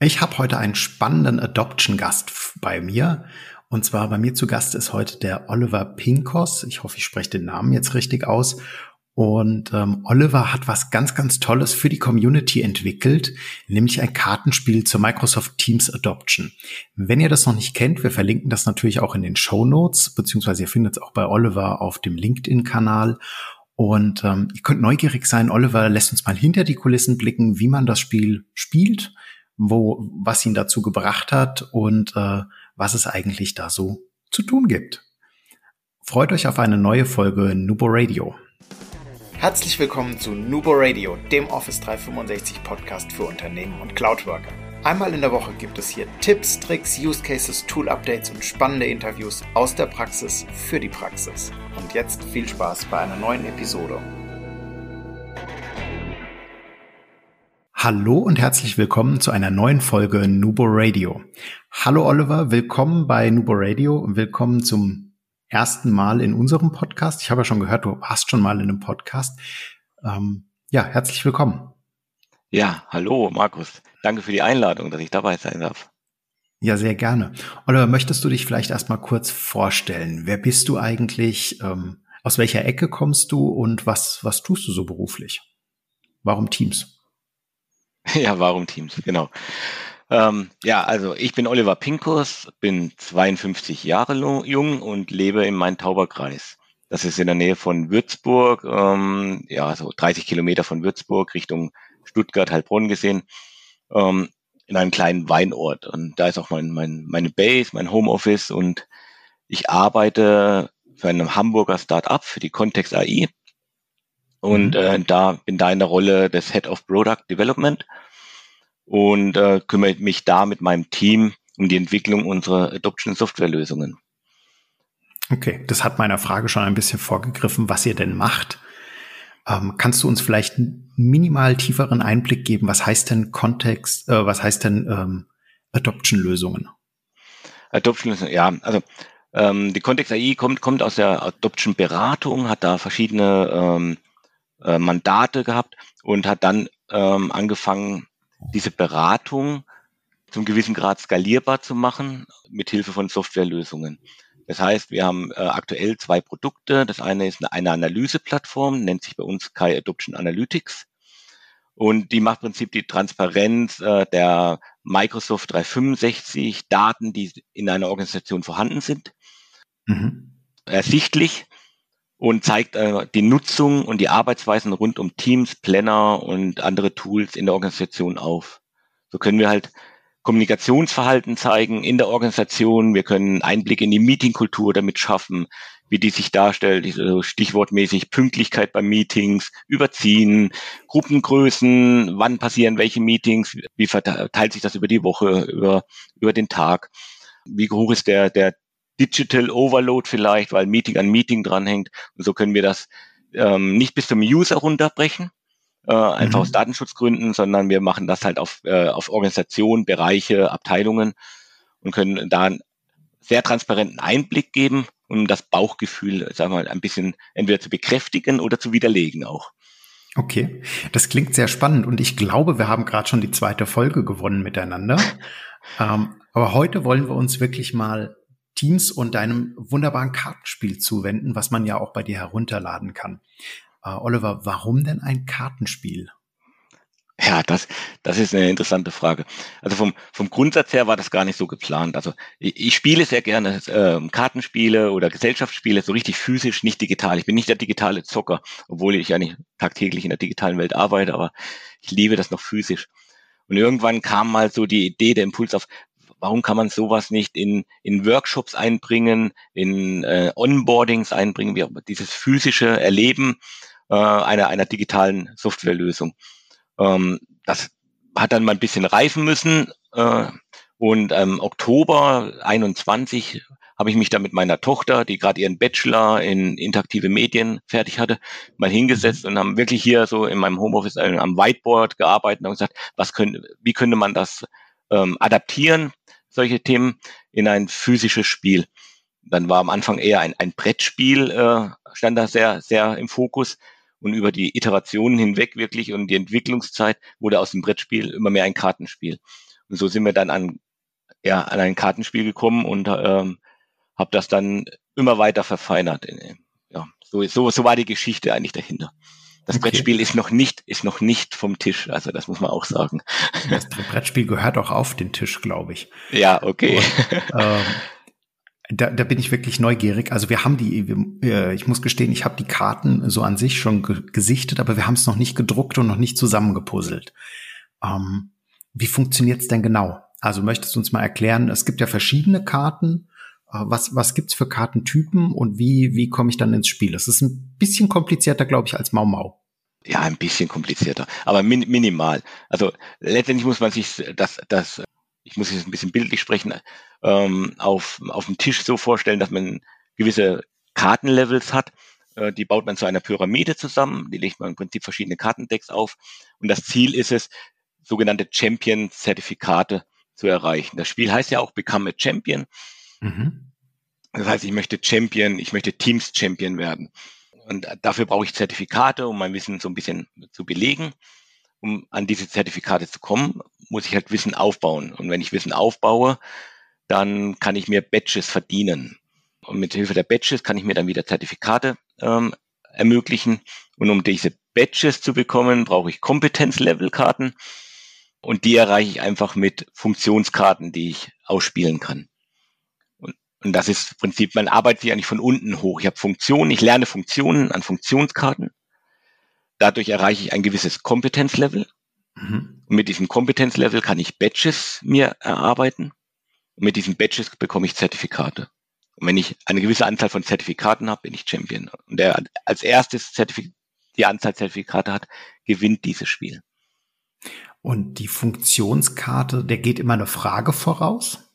Ich habe heute einen spannenden Adoption-Gast bei mir. Und zwar bei mir zu Gast ist heute der Oliver Pinkos. Ich hoffe, ich spreche den Namen jetzt richtig aus. Und ähm, Oliver hat was ganz, ganz Tolles für die Community entwickelt, nämlich ein Kartenspiel zur Microsoft Teams Adoption. Wenn ihr das noch nicht kennt, wir verlinken das natürlich auch in den Show Notes, beziehungsweise ihr findet es auch bei Oliver auf dem LinkedIn-Kanal. Und ähm, ihr könnt neugierig sein. Oliver lässt uns mal hinter die Kulissen blicken, wie man das Spiel spielt, wo, was ihn dazu gebracht hat und äh, was es eigentlich da so zu tun gibt. Freut euch auf eine neue Folge Nubo Radio. Herzlich willkommen zu Nubo Radio, dem Office 365 Podcast für Unternehmen und Cloudworker. Einmal in der Woche gibt es hier Tipps, Tricks, Use Cases, Tool Updates und spannende Interviews aus der Praxis für die Praxis. Und jetzt viel Spaß bei einer neuen Episode. Hallo und herzlich willkommen zu einer neuen Folge Nubo Radio. Hallo Oliver, willkommen bei Nubo Radio und willkommen zum ersten Mal in unserem Podcast. Ich habe ja schon gehört, du warst schon mal in einem Podcast. Ähm, ja, herzlich willkommen. Ja, hallo Markus. Danke für die Einladung, dass ich dabei sein darf. Ja, sehr gerne. Oliver, möchtest du dich vielleicht erstmal kurz vorstellen? Wer bist du eigentlich? Ähm, aus welcher Ecke kommst du und was, was tust du so beruflich? Warum Teams? Ja, warum Teams? Genau. Ähm, ja, also ich bin Oliver Pinkus, bin 52 Jahre jung und lebe im Main-Tauber-Kreis. Das ist in der Nähe von Würzburg, ähm, ja, so 30 Kilometer von Würzburg Richtung Stuttgart, Heilbronn gesehen, ähm, in einem kleinen Weinort. Und da ist auch mein, mein, meine Base, mein Homeoffice und ich arbeite für einen Hamburger Start-up, für die Context AI. Und mhm. äh, da bin da in der Rolle des Head of Product Development und äh, kümmere mich da mit meinem Team um die Entwicklung unserer Adoption Software Lösungen. Okay, das hat meiner Frage schon ein bisschen vorgegriffen, was ihr denn macht. Ähm, kannst du uns vielleicht einen minimal tieferen Einblick geben? Was heißt denn Kontext, äh, was heißt denn ähm, Adoption-Lösungen? Adoption-Lösungen, ja, also ähm, die Kontext AI kommt, kommt aus der Adoption-Beratung, hat da verschiedene ähm, äh, Mandate gehabt und hat dann ähm, angefangen, diese Beratung zum gewissen Grad skalierbar zu machen mit Hilfe von Softwarelösungen. Das heißt, wir haben äh, aktuell zwei Produkte. Das eine ist eine Analyseplattform, nennt sich bei uns Kai Adoption Analytics. Und die macht im Prinzip die Transparenz äh, der Microsoft 365 Daten, die in einer Organisation vorhanden sind, mhm. ersichtlich und zeigt äh, die Nutzung und die Arbeitsweisen rund um Teams, Planner und andere Tools in der Organisation auf. So können wir halt Kommunikationsverhalten zeigen in der Organisation. Wir können Einblick in die Meetingkultur damit schaffen, wie die sich darstellt, also stichwortmäßig Pünktlichkeit bei Meetings, Überziehen, Gruppengrößen, wann passieren welche Meetings, wie verteilt sich das über die Woche, über, über den Tag, wie hoch ist der, der Digital Overload vielleicht, weil Meeting an Meeting dranhängt. Und so können wir das ähm, nicht bis zum User runterbrechen, äh, einfach mhm. aus Datenschutzgründen, sondern wir machen das halt auf, äh, auf Organisationen, Bereiche, Abteilungen und können da einen sehr transparenten Einblick geben, um das Bauchgefühl, sagen wir mal, ein bisschen entweder zu bekräftigen oder zu widerlegen auch. Okay, das klingt sehr spannend und ich glaube, wir haben gerade schon die zweite Folge gewonnen miteinander. ähm, aber heute wollen wir uns wirklich mal Teams und deinem wunderbaren Kartenspiel zuwenden, was man ja auch bei dir herunterladen kann. Uh, Oliver, warum denn ein Kartenspiel? Ja, das, das ist eine interessante Frage. Also vom, vom Grundsatz her war das gar nicht so geplant. Also ich, ich spiele sehr gerne äh, Kartenspiele oder Gesellschaftsspiele, so richtig physisch, nicht digital. Ich bin nicht der digitale Zocker, obwohl ich ja nicht tagtäglich in der digitalen Welt arbeite, aber ich liebe das noch physisch. Und irgendwann kam mal so die Idee, der Impuls auf, warum kann man sowas nicht in, in Workshops einbringen, in äh, Onboardings einbringen, wie auch dieses physische Erleben äh, einer, einer digitalen Softwarelösung. Ähm, das hat dann mal ein bisschen reifen müssen äh, und ähm, Oktober 21 habe ich mich da mit meiner Tochter, die gerade ihren Bachelor in interaktive Medien fertig hatte, mal hingesetzt und haben wirklich hier so in meinem Homeoffice äh, am Whiteboard gearbeitet und gesagt, was könnte, wie könnte man das ähm, adaptieren, solche Themen, in ein physisches Spiel. Dann war am Anfang eher ein, ein Brettspiel, äh, stand da sehr, sehr im Fokus. Und über die Iterationen hinweg wirklich und die Entwicklungszeit wurde aus dem Brettspiel immer mehr ein Kartenspiel. Und so sind wir dann an, ja, an ein Kartenspiel gekommen und ähm, habe das dann immer weiter verfeinert. Ja, so, so, so war die Geschichte eigentlich dahinter. Das okay. Brettspiel ist noch nicht, ist noch nicht vom Tisch. Also das muss man auch sagen. Das Brettspiel gehört auch auf den Tisch, glaube ich. Ja, okay. Und, ähm, da, da bin ich wirklich neugierig. Also wir haben die, äh, ich muss gestehen, ich habe die Karten so an sich schon ge gesichtet, aber wir haben es noch nicht gedruckt und noch nicht zusammengepuzzelt. Ähm, wie funktioniert's denn genau? Also möchtest du uns mal erklären, es gibt ja verschiedene Karten. Äh, was, was gibt's für Kartentypen und wie, wie komme ich dann ins Spiel? Es ist ein bisschen komplizierter, glaube ich, als Mau Mau. Ja, ein bisschen komplizierter, aber min minimal. Also letztendlich muss man sich das, das ich muss jetzt ein bisschen bildlich sprechen, ähm, auf, auf dem Tisch so vorstellen, dass man gewisse Kartenlevels hat. Äh, die baut man zu einer Pyramide zusammen, die legt man im Prinzip verschiedene Kartendecks auf. Und das Ziel ist es, sogenannte Champion-Zertifikate zu erreichen. Das Spiel heißt ja auch Become a Champion. Mhm. Das heißt, ich möchte Champion, ich möchte Teams Champion werden. Und dafür brauche ich Zertifikate, um mein Wissen so ein bisschen zu belegen. Um an diese Zertifikate zu kommen, muss ich halt Wissen aufbauen. Und wenn ich Wissen aufbaue, dann kann ich mir Badges verdienen. Und mit Hilfe der Badges kann ich mir dann wieder Zertifikate ähm, ermöglichen. Und um diese Badges zu bekommen, brauche ich Kompetenzlevelkarten. Und die erreiche ich einfach mit Funktionskarten, die ich ausspielen kann. Und, das ist im Prinzip, man arbeitet sich eigentlich von unten hoch. Ich habe Funktionen, ich lerne Funktionen an Funktionskarten. Dadurch erreiche ich ein gewisses Kompetenzlevel. Mhm. Und mit diesem Kompetenzlevel kann ich Badges mir erarbeiten. Und mit diesen Badges bekomme ich Zertifikate. Und wenn ich eine gewisse Anzahl von Zertifikaten habe, bin ich Champion. Und der als erstes Zertifik die Anzahl Zertifikate hat, gewinnt dieses Spiel. Und die Funktionskarte, der geht immer eine Frage voraus?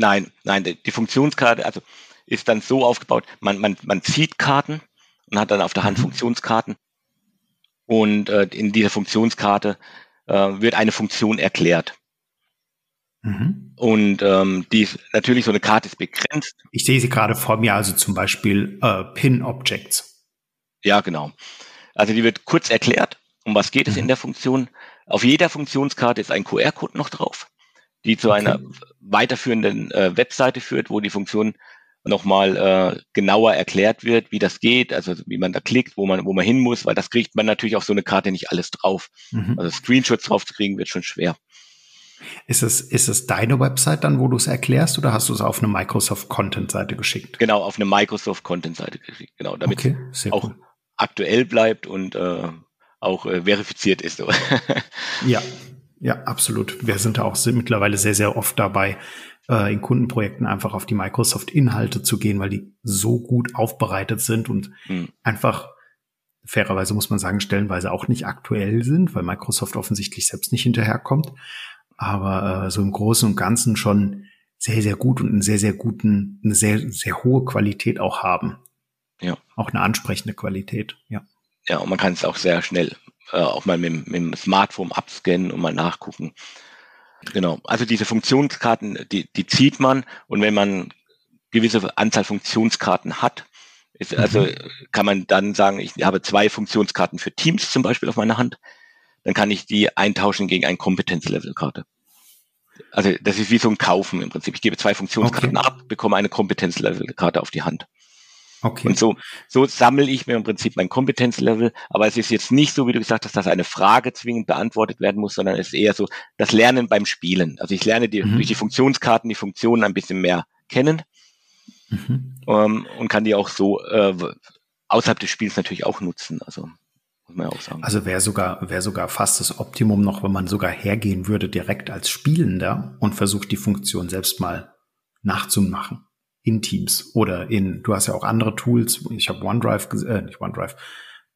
Nein, nein, die Funktionskarte, also ist dann so aufgebaut, man, man, man zieht Karten und hat dann auf der Hand mhm. Funktionskarten. Und äh, in dieser Funktionskarte äh, wird eine Funktion erklärt. Mhm. Und ähm, die ist, natürlich so eine Karte ist begrenzt. Ich sehe sie gerade vor mir, also zum Beispiel äh, Pin-Objects. Ja, genau. Also die wird kurz erklärt, um was geht es mhm. in der Funktion. Auf jeder Funktionskarte ist ein QR-Code noch drauf, die zu okay. einer weiterführenden äh, Webseite führt, wo die Funktion nochmal äh, genauer erklärt wird, wie das geht, also wie man da klickt, wo man, wo man hin muss, weil das kriegt man natürlich auf so eine Karte nicht alles drauf. Mhm. Also Screenshots drauf zu kriegen, wird schon schwer. Ist es, ist es deine Website dann, wo du es erklärst, oder hast du es auf eine Microsoft Content Seite geschickt? Genau, auf eine Microsoft Content Seite geschickt, genau, damit okay, auch cool. aktuell bleibt und äh, auch äh, verifiziert ist. ja, ja, absolut. Wir sind da auch mittlerweile sehr, sehr oft dabei, äh, in Kundenprojekten einfach auf die Microsoft-Inhalte zu gehen, weil die so gut aufbereitet sind und mhm. einfach fairerweise muss man sagen, stellenweise auch nicht aktuell sind, weil Microsoft offensichtlich selbst nicht hinterherkommt aber äh, so im Großen und Ganzen schon sehr, sehr gut und einen sehr, sehr guten, eine sehr, sehr hohe Qualität auch haben. Ja. Auch eine ansprechende Qualität, ja. Ja, und man kann es auch sehr schnell äh, auch mal mit, mit dem Smartphone abscannen und mal nachgucken. Genau. Also diese Funktionskarten, die, die zieht man und wenn man gewisse Anzahl Funktionskarten hat, ist, also mhm. kann man dann sagen, ich habe zwei Funktionskarten für Teams zum Beispiel auf meiner Hand dann kann ich die eintauschen gegen eine Kompetenzlevelkarte. Also das ist wie so ein Kaufen im Prinzip. Ich gebe zwei Funktionskarten okay. ab, bekomme eine Kompetenzlevelkarte auf die Hand. Okay. Und so, so sammle ich mir im Prinzip mein Kompetenzlevel, aber es ist jetzt nicht so, wie du gesagt hast, dass eine Frage zwingend beantwortet werden muss, sondern es ist eher so das Lernen beim Spielen. Also ich lerne die, mhm. durch die Funktionskarten die Funktionen ein bisschen mehr kennen mhm. ähm, und kann die auch so äh, außerhalb des Spiels natürlich auch nutzen. Also muss man ja auch sagen. Also wäre sogar, wäre sogar fast das Optimum noch, wenn man sogar hergehen würde direkt als Spielender und versucht, die Funktion selbst mal nachzumachen. In Teams oder in, du hast ja auch andere Tools. Ich habe OneDrive, äh, nicht OneDrive,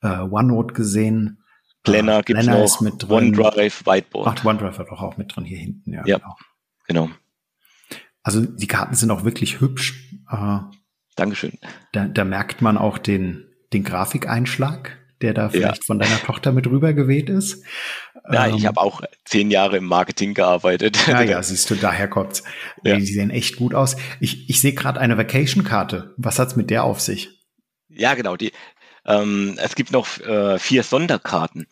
äh, OneNote gesehen. Planner, äh, gibt's Planner noch, ist mit drin. OneDrive, Whiteboard. Ach, OneDrive hat doch auch mit drin hier hinten, ja. Ja, genau. genau. Also die Karten sind auch wirklich hübsch. Äh, Dankeschön. Da, da merkt man auch den, den Grafikeinschlag der da vielleicht ja. von deiner Tochter mit rübergeweht ist. Ja, ähm, ich habe auch zehn Jahre im Marketing gearbeitet. Ja, ja, siehst du, daher kommt's. Ja. Die sehen echt gut aus. Ich, ich sehe gerade eine Vacation-Karte. Was hat's mit der auf sich? Ja, genau. Die, ähm, es gibt noch äh, vier Sonderkarten.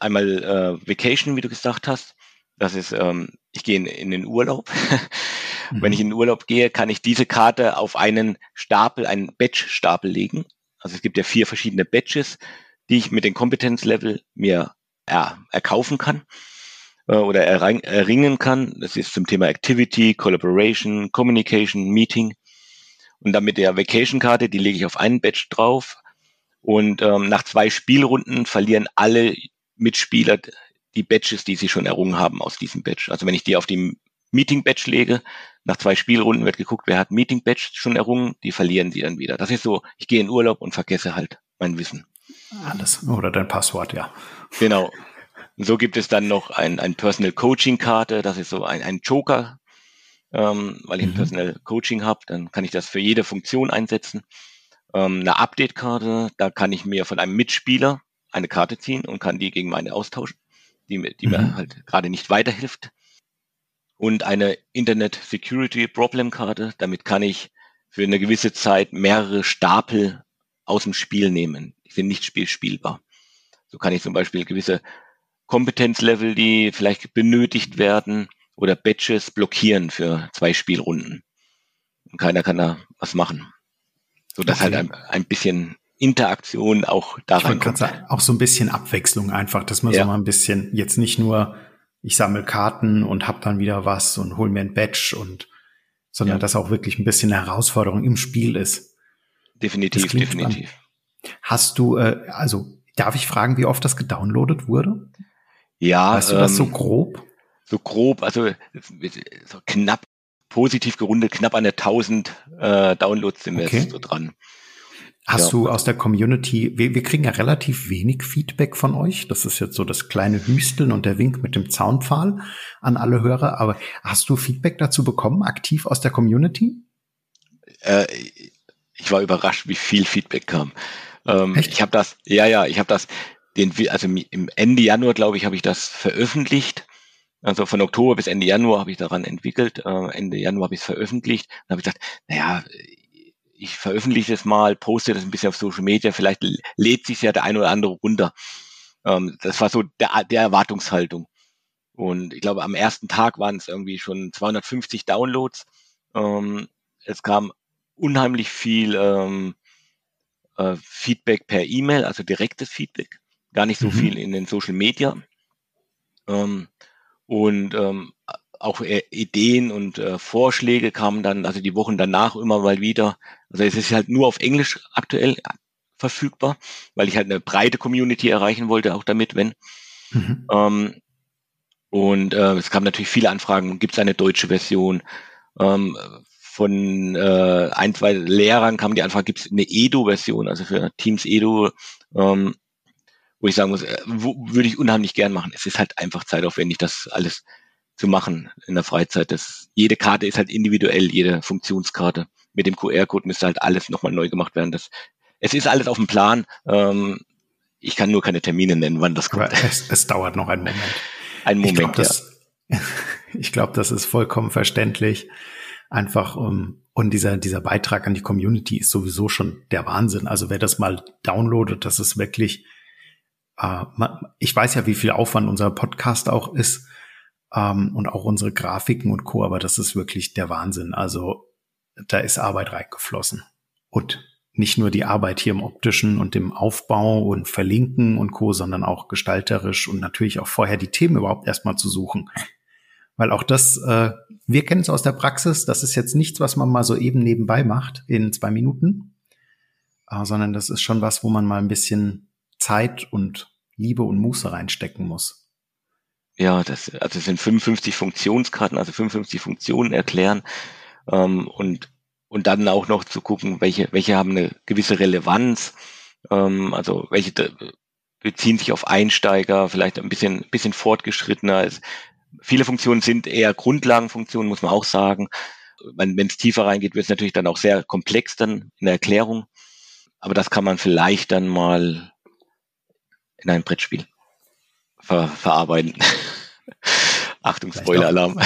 Einmal äh, Vacation, wie du gesagt hast. Das ist, ähm, ich gehe in, in den Urlaub. mhm. Wenn ich in den Urlaub gehe, kann ich diese Karte auf einen Stapel, einen Batch-Stapel legen. Also es gibt ja vier verschiedene Batches, die ich mit den Kompetenzlevel mir ja, erkaufen kann äh, oder erringen kann. Das ist zum Thema Activity, Collaboration, Communication, Meeting. Und dann mit der Vacation-Karte, die lege ich auf einen Batch drauf. Und ähm, nach zwei Spielrunden verlieren alle Mitspieler die Badges, die sie schon errungen haben aus diesem Badge. Also wenn ich die auf die Meeting-Badge lege, nach zwei Spielrunden wird geguckt, wer hat Meeting-Badge schon errungen, die verlieren sie dann wieder. Das ist so, ich gehe in Urlaub und vergesse halt mein Wissen. Alles. Oder dein Passwort, ja. Genau. Und so gibt es dann noch ein, ein Personal Coaching Karte, das ist so ein, ein Joker, ähm, weil ich mhm. ein Personal Coaching habe, dann kann ich das für jede Funktion einsetzen. Ähm, eine Update-Karte, da kann ich mir von einem Mitspieler eine Karte ziehen und kann die gegen meine austauschen, die, die mhm. mir halt gerade nicht weiterhilft. Und eine Internet Security Problem Karte, damit kann ich für eine gewisse Zeit mehrere Stapel aus dem Spiel nehmen. Die sind nicht spielspielbar. So kann ich zum Beispiel gewisse Kompetenzlevel, die vielleicht benötigt werden, oder Batches blockieren für zwei Spielrunden. Und keiner kann da was machen. So dass halt okay. halt ein, ein bisschen Interaktion auch da reinkommt. Sagen, auch so ein bisschen Abwechslung einfach, dass man ja. so mal ein bisschen jetzt nicht nur ich sammle Karten und hab dann wieder was und hol mir ein Badge und sondern ja. dass auch wirklich ein bisschen eine Herausforderung im Spiel ist. Definitiv, definitiv. Spannend. Hast du, äh, also darf ich fragen, wie oft das gedownloadet wurde? Ja. Weißt du das so ähm, grob? So grob, also so knapp, positiv gerundet, knapp an der 1000 äh, Downloads sind wir okay. jetzt so dran. Hast ja. du aus der Community, wir, wir kriegen ja relativ wenig Feedback von euch. Das ist jetzt so das kleine Hüsteln und der Wink mit dem Zaunpfahl an alle Hörer. Aber hast du Feedback dazu bekommen, aktiv aus der Community? Äh, ich war überrascht, wie viel Feedback kam. Ähm? Ich habe das, ja, ja, ich habe das, den, also im Ende Januar, glaube ich, habe ich das veröffentlicht. Also von Oktober bis Ende Januar habe ich daran entwickelt. Äh, Ende Januar habe ich es veröffentlicht. Dann habe ich gesagt, naja, ich veröffentliche es mal, poste das ein bisschen auf Social Media, vielleicht lädt sich ja der eine oder andere runter. Ähm, das war so der, der Erwartungshaltung. Und ich glaube, am ersten Tag waren es irgendwie schon 250 Downloads. Ähm, es kam unheimlich viel ähm, äh, Feedback per E-Mail, also direktes Feedback, gar nicht so mhm. viel in den Social Media. Ähm, und ähm, auch äh, Ideen und äh, Vorschläge kamen dann, also die Wochen danach immer mal wieder. Also es ist halt nur auf Englisch aktuell verfügbar, weil ich halt eine breite Community erreichen wollte, auch damit, wenn. Mhm. Ähm, und äh, es kamen natürlich viele Anfragen, gibt es eine deutsche Version? Ähm, von äh, ein, zwei Lehrern kam die Anfrage, gibt es eine Edo-Version, also für Teams Edo, ähm, wo ich sagen muss, äh, würde ich unheimlich gern machen. Es ist halt einfach zeitaufwendig, das alles zu machen in der Freizeit. Das, jede Karte ist halt individuell, jede Funktionskarte. Mit dem QR-Code müsste halt alles nochmal neu gemacht werden. Das, es ist alles auf dem Plan. Ähm, ich kann nur keine Termine nennen, wann das kommt. Es, es dauert noch einen Moment. Ein Moment, ich glaub, das, ja. ich glaube, das ist vollkommen verständlich. Einfach um, und dieser, dieser Beitrag an die Community ist sowieso schon der Wahnsinn. Also wer das mal downloadet, das ist wirklich, äh, ich weiß ja, wie viel Aufwand unser Podcast auch ist ähm, und auch unsere Grafiken und Co. Aber das ist wirklich der Wahnsinn. Also da ist Arbeit reingeflossen. Und nicht nur die Arbeit hier im optischen und dem Aufbau und Verlinken und Co., sondern auch gestalterisch und natürlich auch vorher die Themen überhaupt erstmal zu suchen. Weil auch das, äh, wir kennen es aus der Praxis, das ist jetzt nichts, was man mal so eben nebenbei macht in zwei Minuten, äh, sondern das ist schon was, wo man mal ein bisschen Zeit und Liebe und Muße reinstecken muss. Ja, das, also es sind 55 Funktionskarten, also 55 Funktionen erklären ähm, und und dann auch noch zu gucken, welche welche haben eine gewisse Relevanz, ähm, also welche beziehen sich auf Einsteiger, vielleicht ein bisschen bisschen fortgeschrittener. Es, viele Funktionen sind eher Grundlagenfunktionen, muss man auch sagen. Wenn es tiefer reingeht, wird es natürlich dann auch sehr komplex dann in der Erklärung. Aber das kann man vielleicht dann mal in einem Brettspiel ver verarbeiten. Achtung, Spoiler-Alarm.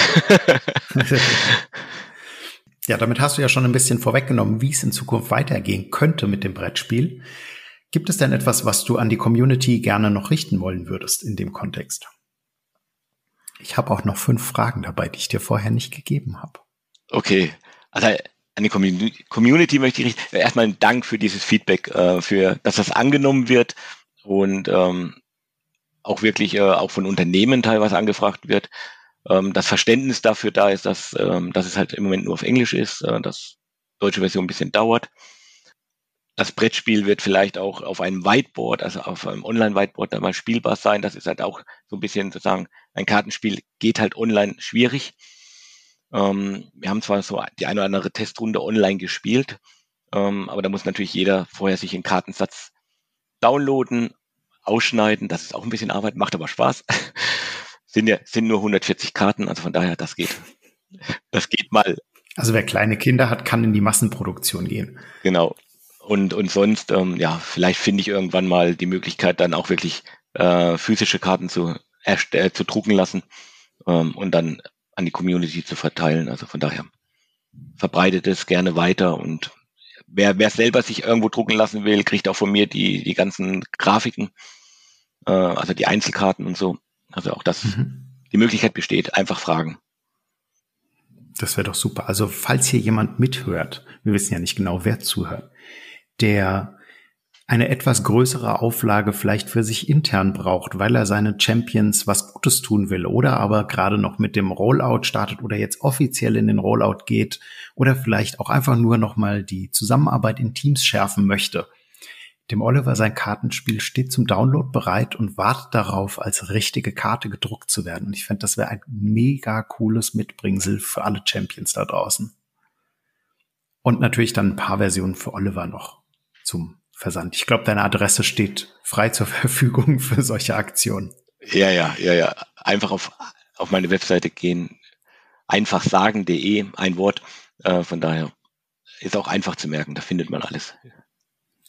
ja, damit hast du ja schon ein bisschen vorweggenommen, wie es in Zukunft weitergehen könnte mit dem Brettspiel. Gibt es denn etwas, was du an die Community gerne noch richten wollen würdest in dem Kontext? Ich habe auch noch fünf Fragen dabei, die ich dir vorher nicht gegeben habe. Okay, also an die Community möchte ich erstmal einen Dank für dieses Feedback, äh, für dass das angenommen wird und ähm, auch wirklich äh, auch von Unternehmen teilweise angefragt wird. Ähm, das Verständnis dafür da ist, dass, ähm, dass es halt im Moment nur auf Englisch ist, äh, dass deutsche Version ein bisschen dauert. Das Brettspiel wird vielleicht auch auf einem Whiteboard, also auf einem Online-Whiteboard dann mal spielbar sein. Das ist halt auch so ein bisschen sozusagen, ein Kartenspiel geht halt online schwierig. Ähm, wir haben zwar so die eine oder andere Testrunde online gespielt, ähm, aber da muss natürlich jeder vorher sich einen Kartensatz downloaden, ausschneiden. Das ist auch ein bisschen Arbeit, macht aber Spaß. sind ja sind nur 140 Karten, also von daher das geht. Das geht mal. Also wer kleine Kinder hat, kann in die Massenproduktion gehen. Genau. Und und sonst ähm, ja, vielleicht finde ich irgendwann mal die Möglichkeit, dann auch wirklich äh, physische Karten zu äh, zu drucken lassen ähm, und dann an die Community zu verteilen. Also von daher verbreitet es gerne weiter und wer, wer selber sich irgendwo drucken lassen will, kriegt auch von mir die, die ganzen Grafiken, äh, also die Einzelkarten und so. Also auch das, mhm. die Möglichkeit besteht, einfach fragen. Das wäre doch super. Also falls hier jemand mithört, wir wissen ja nicht genau, wer zuhört, der eine etwas größere Auflage vielleicht für sich intern braucht, weil er seine Champions was Gutes tun will oder aber gerade noch mit dem Rollout startet oder jetzt offiziell in den Rollout geht oder vielleicht auch einfach nur noch mal die Zusammenarbeit in Teams schärfen möchte. Dem Oliver sein Kartenspiel steht zum Download bereit und wartet darauf, als richtige Karte gedruckt zu werden. Und ich fände, das wäre ein mega cooles Mitbringsel für alle Champions da draußen. Und natürlich dann ein paar Versionen für Oliver noch zum Versand. Ich glaube, deine Adresse steht frei zur Verfügung für solche Aktionen. Ja, ja, ja, ja. Einfach auf, auf meine Webseite gehen. Einfach sagen.de, ein Wort. Äh, von daher ist auch einfach zu merken. Da findet man alles.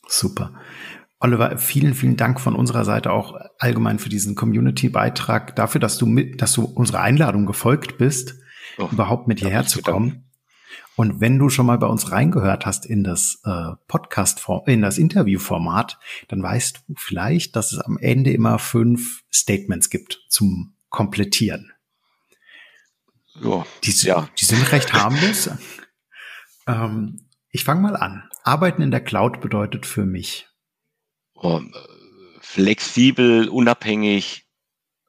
Super. Oliver, vielen, vielen Dank von unserer Seite auch allgemein für diesen Community-Beitrag, dafür, dass du mit, dass du unserer Einladung gefolgt bist, oh, überhaupt mit hierher zu kommen. Und wenn du schon mal bei uns reingehört hast in das äh, Podcast, in das Interviewformat, dann weißt du vielleicht, dass es am Ende immer fünf Statements gibt zum Komplettieren. Ja, die, ja. die sind recht harmlos. ähm, ich fange mal an. Arbeiten in der Cloud bedeutet für mich oh, flexibel, unabhängig,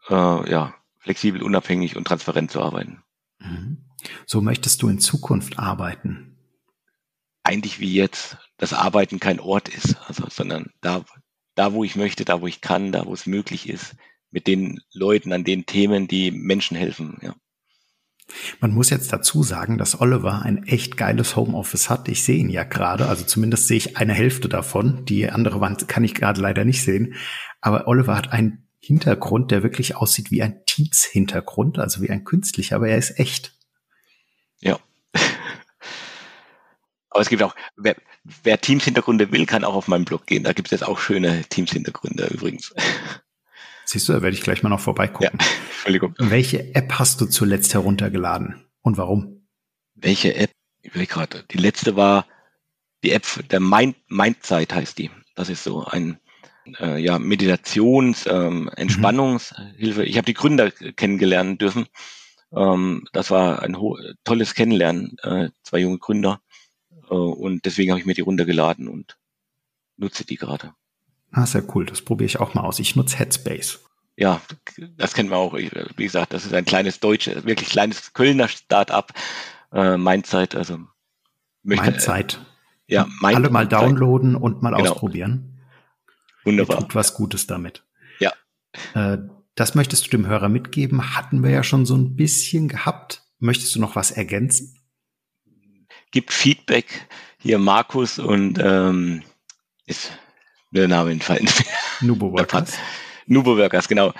äh, ja, flexibel, unabhängig und transparent zu arbeiten. Mhm. So möchtest du in Zukunft arbeiten? Eigentlich wie jetzt, dass Arbeiten kein Ort ist, also, sondern da, da, wo ich möchte, da, wo ich kann, da, wo es möglich ist, mit den Leuten, an den Themen, die Menschen helfen, ja. Man muss jetzt dazu sagen, dass Oliver ein echt geiles Homeoffice hat. Ich sehe ihn ja gerade, also zumindest sehe ich eine Hälfte davon. Die andere Wand kann ich gerade leider nicht sehen. Aber Oliver hat einen Hintergrund, der wirklich aussieht wie ein Teams-Hintergrund, also wie ein künstlicher, aber er ist echt. Ja. Aber es gibt auch, wer, wer Teams-Hintergründe will, kann auch auf meinem Blog gehen. Da gibt es jetzt auch schöne Teams-Hintergründe übrigens. Siehst du, da werde ich gleich mal noch vorbeigucken. Ja, Entschuldigung. Welche App hast du zuletzt heruntergeladen und warum? Welche App? Ich will gerade. Die letzte war die App der Mind, Mindzeit heißt die. Das ist so ein äh, ja, Meditations-, ähm, Entspannungshilfe. Mhm. Ich habe die Gründer kennengelernt dürfen ähm, das war ein tolles Kennenlernen, äh, zwei junge Gründer. Äh, und deswegen habe ich mir die runtergeladen und nutze die gerade. Ah, sehr cool. Das probiere ich auch mal aus. Ich nutze Headspace. Ja, das kennen wir auch. Wie gesagt, das ist ein kleines deutsches, wirklich kleines Kölner Start-up. Äh, Mindzeit, also möchte, Mindzeit. Ja, mein, Alle mal downloaden und mal genau. ausprobieren. Wunderbar. Ihr tut was Gutes damit. Ja. Äh, das möchtest du dem Hörer mitgeben. Hatten wir ja schon so ein bisschen gehabt. Möchtest du noch was ergänzen? Gibt Feedback hier Markus und ähm, ist der Name entfallen. Nubo Workers. Nubo Workers, genau.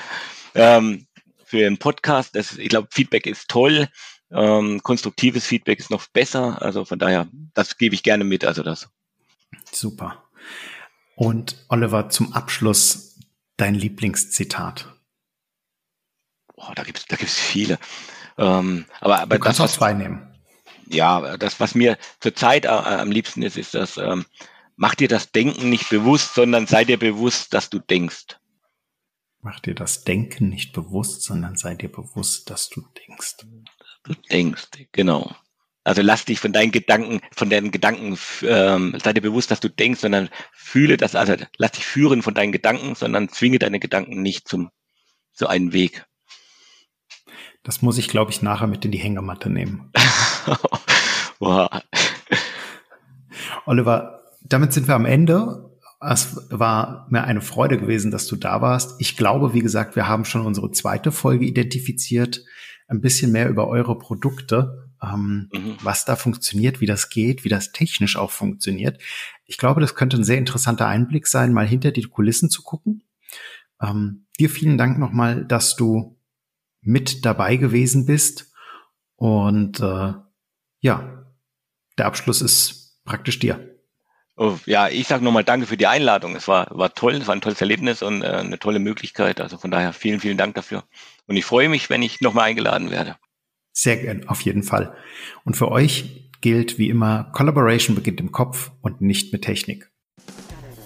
Ähm, für den Podcast, das, ich glaube, Feedback ist toll. Ähm, konstruktives Feedback ist noch besser. Also von daher, das gebe ich gerne mit. Also das. Super. Und Oliver, zum Abschluss dein Lieblingszitat. Oh, da gibt's, da gibt's viele. Ähm, aber, aber du kannst das, was, zwei nehmen. Ja, das, was mir zurzeit äh, am liebsten ist, ist das, ähm, mach dir das Denken nicht bewusst, sondern sei dir bewusst, dass du denkst. Mach dir das Denken nicht bewusst, sondern sei dir bewusst, dass du denkst. Du denkst, genau. Also lass dich von deinen Gedanken, von deinen Gedanken, ähm, sei dir bewusst, dass du denkst, sondern fühle das, also lass dich führen von deinen Gedanken, sondern zwinge deine Gedanken nicht zum, zu einem Weg. Das muss ich, glaube ich, nachher mit in die Hängematte nehmen. wow. Oliver, damit sind wir am Ende. Es war mir eine Freude gewesen, dass du da warst. Ich glaube, wie gesagt, wir haben schon unsere zweite Folge identifiziert. Ein bisschen mehr über eure Produkte ähm, mhm. was da funktioniert, wie das geht, wie das technisch auch funktioniert. Ich glaube, das könnte ein sehr interessanter Einblick sein, mal hinter die Kulissen zu gucken. Ähm, dir vielen Dank nochmal, dass du mit dabei gewesen bist. Und äh, ja, der Abschluss ist praktisch dir. Oh, ja, ich sage nochmal Danke für die Einladung. Es war, war toll, es war ein tolles Erlebnis und äh, eine tolle Möglichkeit. Also von daher vielen, vielen Dank dafür. Und ich freue mich, wenn ich nochmal eingeladen werde. Sehr gern, auf jeden Fall. Und für euch gilt wie immer, Collaboration beginnt im Kopf und nicht mit Technik.